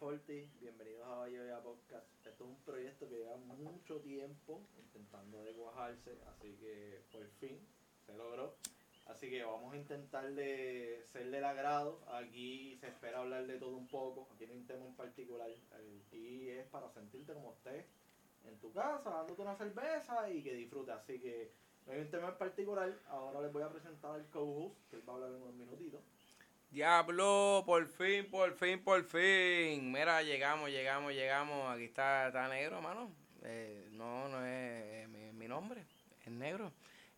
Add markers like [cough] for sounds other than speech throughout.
Forti, bienvenidos a Valle Podcast. Esto es un proyecto que lleva mucho tiempo intentando de cuajarse, así que por fin se logró. Así que vamos a intentar de ser del agrado. Aquí se espera hablar de todo un poco. Aquí no hay un tema en particular. Y es para sentirte como estés en tu casa, dándote una cerveza y que disfrutes. Así que no hay un tema en particular. Ahora les voy a presentar al co-host, que él va a hablar en unos minutitos. Diablo, por fin, por fin, por fin. Mira, llegamos, llegamos, llegamos. Aquí está, está negro, mano. Eh, no, no es mi, nombre, es negro.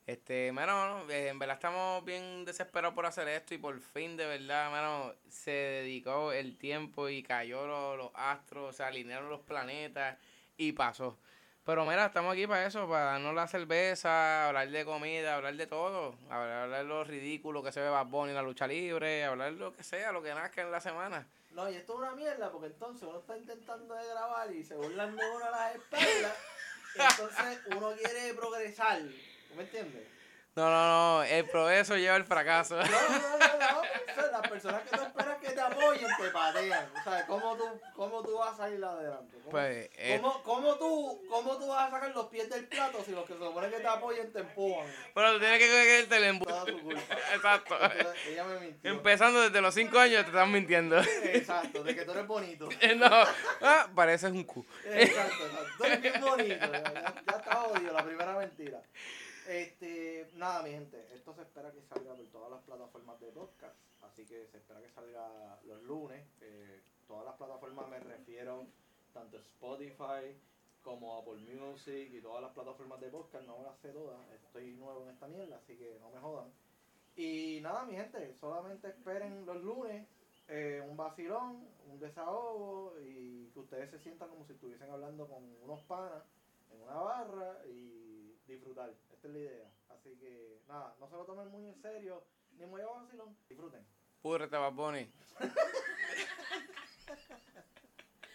Este, mano, eh, en verdad estamos bien desesperados por hacer esto y por fin, de verdad, mano, se dedicó el tiempo y cayó los, los astros, se alinearon los planetas y pasó. Pero mira, estamos aquí para eso, para darnos la cerveza, hablar de comida, hablar de todo, hablar de lo ridículo que se ve Bad Bunny en la lucha libre, hablar de lo que sea, lo que nazca en la semana. No, y esto es una mierda, porque entonces uno está intentando de grabar y se burlan de uno a las espaldas, entonces uno quiere progresar, ¿tú me entiendes? No, no, no, el progreso lleva el fracaso. No, no, no, no. O sea, las personas que tú esperas que te apoyen te patean. O sea, ¿cómo tú, cómo tú vas a ir adelante? ¿Cómo, Pues, eh. ¿cómo, cómo tú, ¿Cómo tú vas a sacar los pies del plato si los que se supone que te apoyen te empujan? Pero tú tienes que cogerte el embu- Toda tu culpa. [laughs] Exacto. Entonces, ella me mintió. Empezando desde los 5 años te están mintiendo. Exacto, de que tú eres bonito. [laughs] no, ah, pareces un cu. Exacto, exacto. Tú eres bien bonito. Ya, ya, ya está odio, la primera mentira. Este, nada, mi gente, esto se espera que salga por todas las plataformas de podcast, así que se espera que salga los lunes. eh, todas las plataformas me refiero, tanto Spotify como Apple Music y todas las plataformas de podcast, no me las sé todas, estoy nuevo en esta mierda, así que no me jodan. Y nada, mi gente, solamente esperen los lunes eh, un vacilón, un desahogo y que ustedes se sientan como si estuviesen hablando con unos panas en una barra y disfrutar. Esta es la idea. Así que nada, no se lo tomen muy en serio, ni muy a vacilón. Disfruten. Púrrete, Bad Bunny. [laughs]